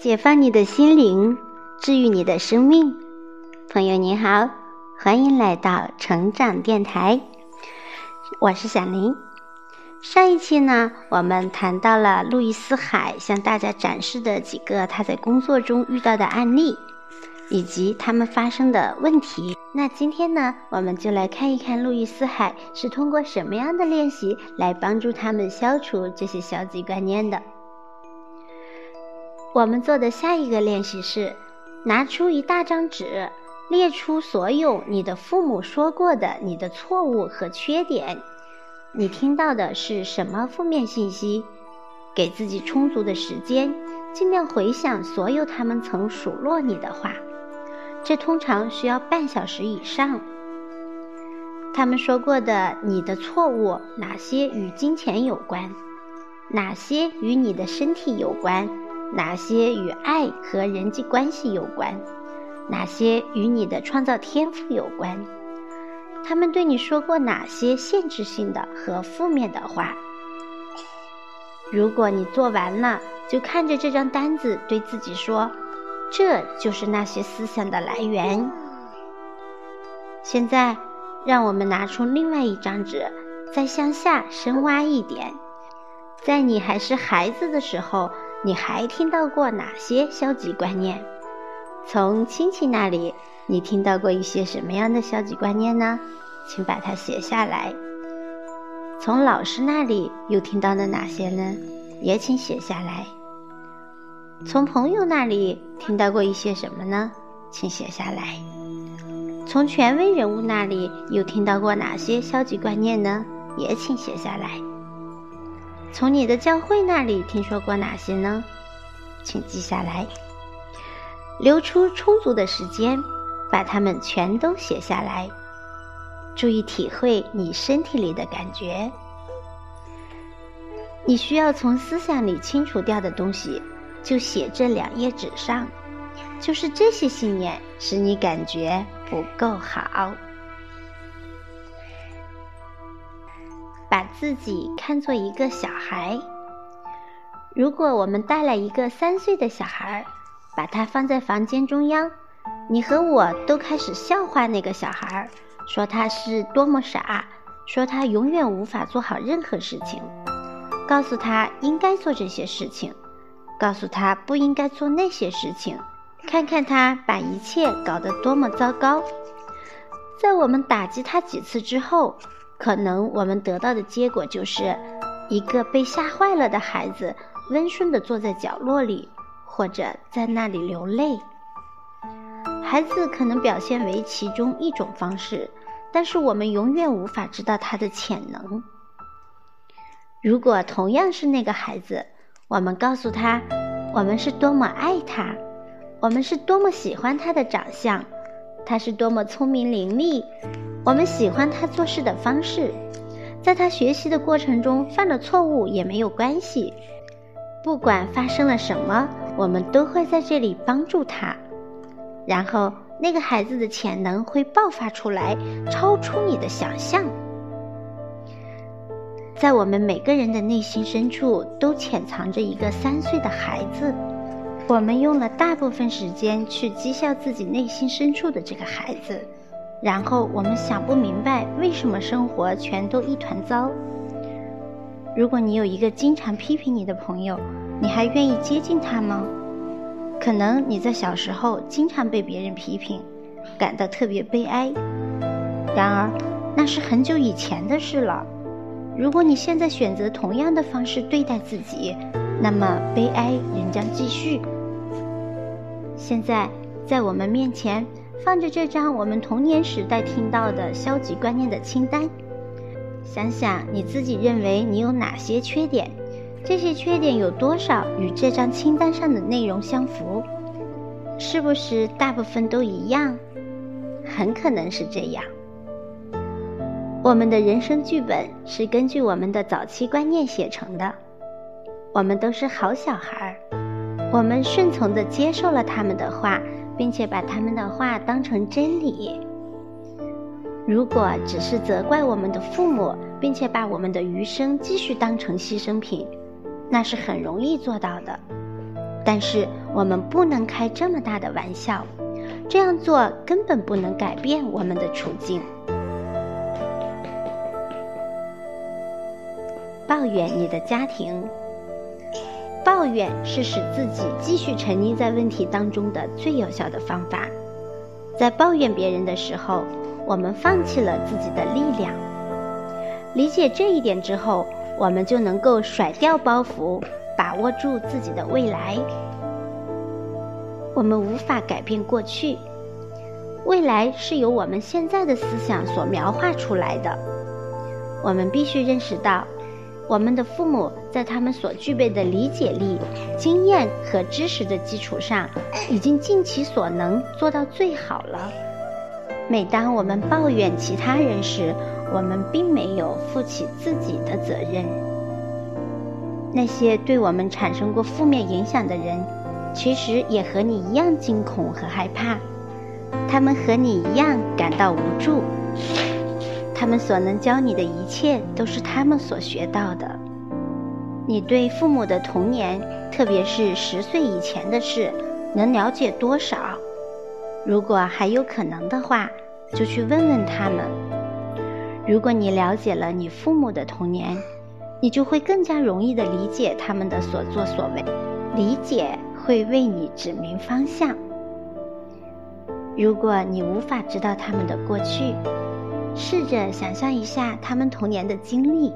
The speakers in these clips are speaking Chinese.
解放你的心灵，治愈你的生命。朋友你好，欢迎来到成长电台，我是小林。上一期呢，我们谈到了路易斯海向大家展示的几个他在工作中遇到的案例，以及他们发生的问题。那今天呢，我们就来看一看路易斯海是通过什么样的练习来帮助他们消除这些消极观念的。我们做的下一个练习是，拿出一大张纸，列出所有你的父母说过的你的错误和缺点。你听到的是什么负面信息？给自己充足的时间，尽量回想所有他们曾数落你的话。这通常需要半小时以上。他们说过的你的错误，哪些与金钱有关？哪些与你的身体有关？哪些与爱和人际关系有关？哪些与你的创造天赋有关？他们对你说过哪些限制性的和负面的话？如果你做完了，就看着这张单子，对自己说：“这就是那些思想的来源。”现在，让我们拿出另外一张纸，再向下深挖一点，在你还是孩子的时候。你还听到过哪些消极观念？从亲戚那里，你听到过一些什么样的消极观念呢？请把它写下来。从老师那里又听到了哪些呢？也请写下来。从朋友那里听到过一些什么呢？请写下来。从权威人物那里又听到过哪些消极观念呢？也请写下来。从你的教会那里听说过哪些呢？请记下来，留出充足的时间，把它们全都写下来。注意体会你身体里的感觉。你需要从思想里清除掉的东西，就写这两页纸上。就是这些信念使你感觉不够好。把自己看作一个小孩。如果我们带来一个三岁的小孩，把他放在房间中央，你和我都开始笑话那个小孩，说他是多么傻，说他永远无法做好任何事情，告诉他应该做这些事情，告诉他不应该做那些事情，看看他把一切搞得多么糟糕。在我们打击他几次之后。可能我们得到的结果就是一个被吓坏了的孩子，温顺地坐在角落里，或者在那里流泪。孩子可能表现为其中一种方式，但是我们永远无法知道他的潜能。如果同样是那个孩子，我们告诉他，我们是多么爱他，我们是多么喜欢他的长相，他是多么聪明伶俐。我们喜欢他做事的方式，在他学习的过程中犯了错误也没有关系。不管发生了什么，我们都会在这里帮助他。然后，那个孩子的潜能会爆发出来，超出你的想象。在我们每个人的内心深处，都潜藏着一个三岁的孩子。我们用了大部分时间去讥笑自己内心深处的这个孩子。然后我们想不明白为什么生活全都一团糟。如果你有一个经常批评你的朋友，你还愿意接近他吗？可能你在小时候经常被别人批评，感到特别悲哀。然而，那是很久以前的事了。如果你现在选择同样的方式对待自己，那么悲哀仍将继续。现在，在我们面前。放着这张我们童年时代听到的消极观念的清单，想想你自己认为你有哪些缺点，这些缺点有多少与这张清单上的内容相符？是不是大部分都一样？很可能是这样。我们的人生剧本是根据我们的早期观念写成的。我们都是好小孩儿，我们顺从地接受了他们的话。并且把他们的话当成真理。如果只是责怪我们的父母，并且把我们的余生继续当成牺牲品，那是很容易做到的。但是我们不能开这么大的玩笑，这样做根本不能改变我们的处境。抱怨你的家庭，抱怨是使自己继续沉溺在问题当中的最有效的方法。在抱怨别人的时候，我们放弃了自己的力量。理解这一点之后，我们就能够甩掉包袱，把握住自己的未来。我们无法改变过去，未来是由我们现在的思想所描画出来的。我们必须认识到，我们的父母在他们所具备的理解力、经验和知识的基础上，已经尽其所能做到最好了。每当我们抱怨其他人时，我们并没有负起自己的责任。那些对我们产生过负面影响的人，其实也和你一样惊恐和害怕，他们和你一样感到无助。他们所能教你的一切，都是他们所学到的。你对父母的童年，特别是十岁以前的事，能了解多少？如果还有可能的话，就去问问他们。如果你了解了你父母的童年，你就会更加容易地理解他们的所作所为，理解会为你指明方向。如果你无法知道他们的过去，试着想象一下他们童年的经历，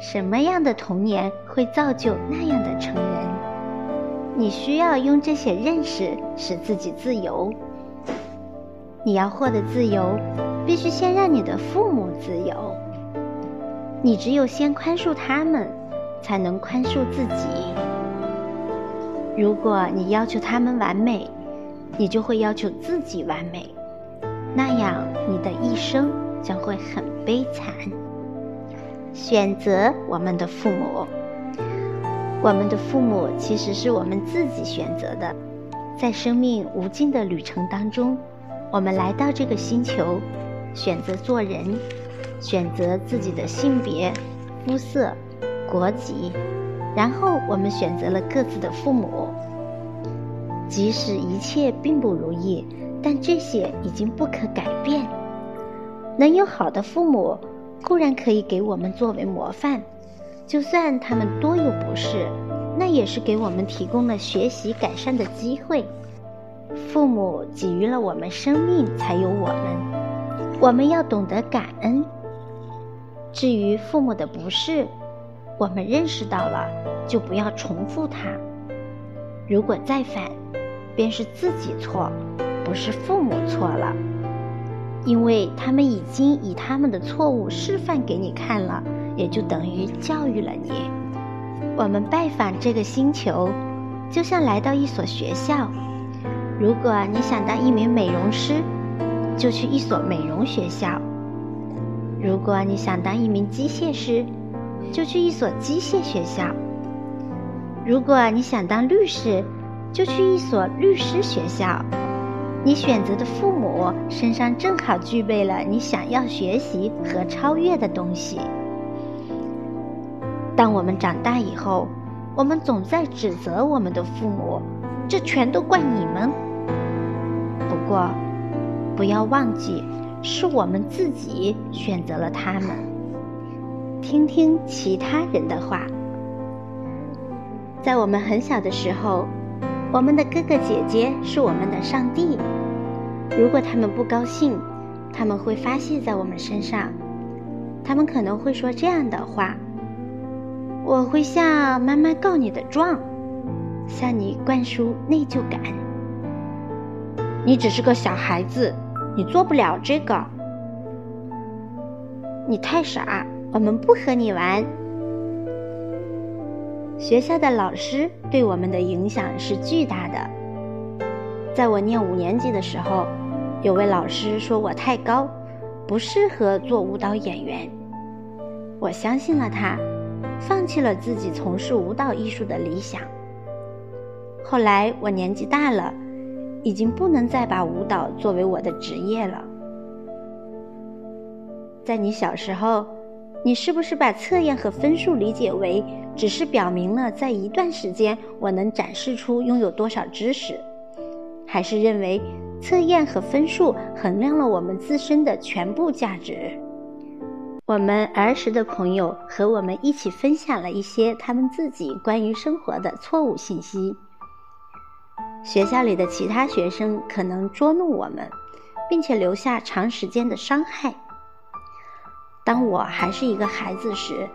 什么样的童年会造就那样的成人？你需要用这些认识使自己自由。你要获得自由，必须先让你的父母自由。你只有先宽恕他们，才能宽恕自己。如果你要求他们完美，你就会要求自己完美，那样你的一生将会很悲惨。选择我们的父母，我们的父母其实是我们自己选择的，在生命无尽的旅程当中。我们来到这个星球，选择做人，选择自己的性别、肤色、国籍，然后我们选择了各自的父母。即使一切并不如意，但这些已经不可改变。能有好的父母，固然可以给我们作为模范，就算他们多有不是，那也是给我们提供了学习改善的机会。父母给予了我们生命，才有我们。我们要懂得感恩。至于父母的不是，我们认识到了，就不要重复它。如果再犯，便是自己错，不是父母错了，因为他们已经以他们的错误示范给你看了，也就等于教育了你。我们拜访这个星球，就像来到一所学校。如果你想当一名美容师，就去一所美容学校；如果你想当一名机械师，就去一所机械学校；如果你想当律师，就去一所律师学校。你选择的父母身上正好具备了你想要学习和超越的东西。当我们长大以后，我们总在指责我们的父母，这全都怪你们。不过，不要忘记，是我们自己选择了他们。听听其他人的话。在我们很小的时候，我们的哥哥姐姐是我们的上帝。如果他们不高兴，他们会发泄在我们身上。他们可能会说这样的话：“我会向妈妈告你的状，向你灌输内疚感。”你只是个小孩子，你做不了这个。你太傻，我们不和你玩。学校的老师对我们的影响是巨大的。在我念五年级的时候，有位老师说我太高，不适合做舞蹈演员。我相信了他，放弃了自己从事舞蹈艺术的理想。后来我年纪大了。已经不能再把舞蹈作为我的职业了。在你小时候，你是不是把测验和分数理解为只是表明了在一段时间我能展示出拥有多少知识，还是认为测验和分数衡量了我们自身的全部价值？我们儿时的朋友和我们一起分享了一些他们自己关于生活的错误信息。学校里的其他学生可能捉弄我们，并且留下长时间的伤害。当我还是一个孩子时，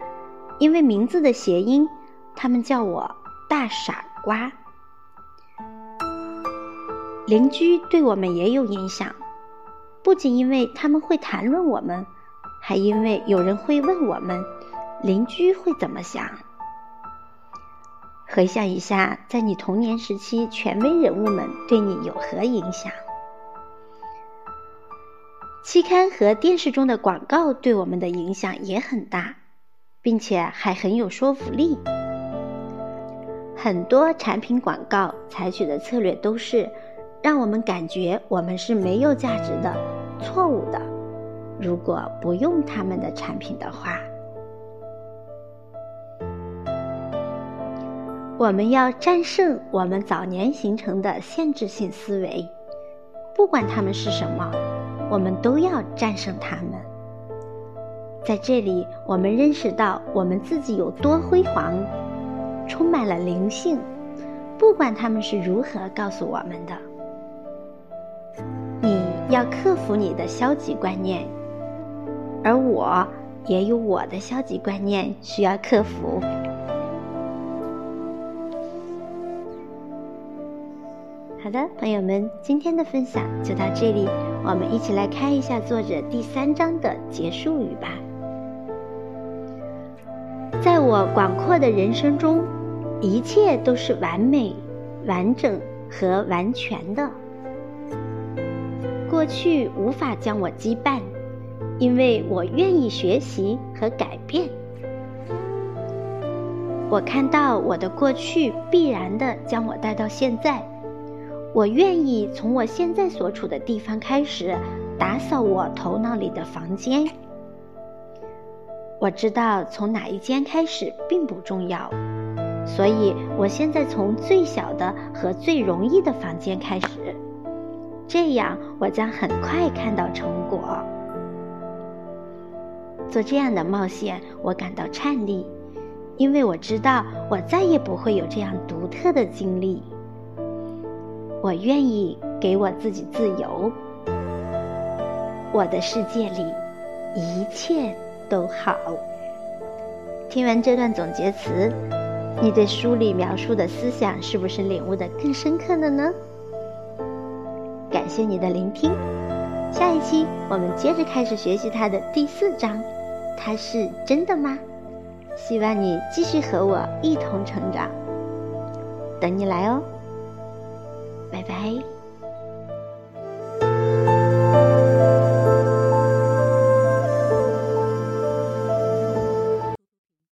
因为名字的谐音，他们叫我“大傻瓜”。邻居对我们也有影响，不仅因为他们会谈论我们，还因为有人会问我们，邻居会怎么想。回想一下，在你童年时期，权威人物们对你有何影响？期刊和电视中的广告对我们的影响也很大，并且还很有说服力。很多产品广告采取的策略都是让我们感觉我们是没有价值的、错误的。如果不用他们的产品的话，我们要战胜我们早年形成的限制性思维，不管他们是什么。我们都要战胜他们。在这里，我们认识到我们自己有多辉煌，充满了灵性，不管他们是如何告诉我们的。你要克服你的消极观念，而我也有我的消极观念需要克服。好的，朋友们，今天的分享就到这里。我们一起来看一下作者第三章的结束语吧。在我广阔的人生中，一切都是完美、完整和完全的。过去无法将我羁绊，因为我愿意学习和改变。我看到我的过去必然的将我带到现在。我愿意从我现在所处的地方开始，打扫我头脑里的房间。我知道从哪一间开始并不重要，所以我现在从最小的和最容易的房间开始，这样我将很快看到成果。做这样的冒险，我感到颤栗，因为我知道我再也不会有这样独特的经历。我愿意给我自己自由。我的世界里一切都好。听完这段总结词，你对书里描述的思想是不是领悟的更深刻了呢？感谢你的聆听，下一期我们接着开始学习它的第四章。它是真的吗？希望你继续和我一同成长，等你来哦。拜拜。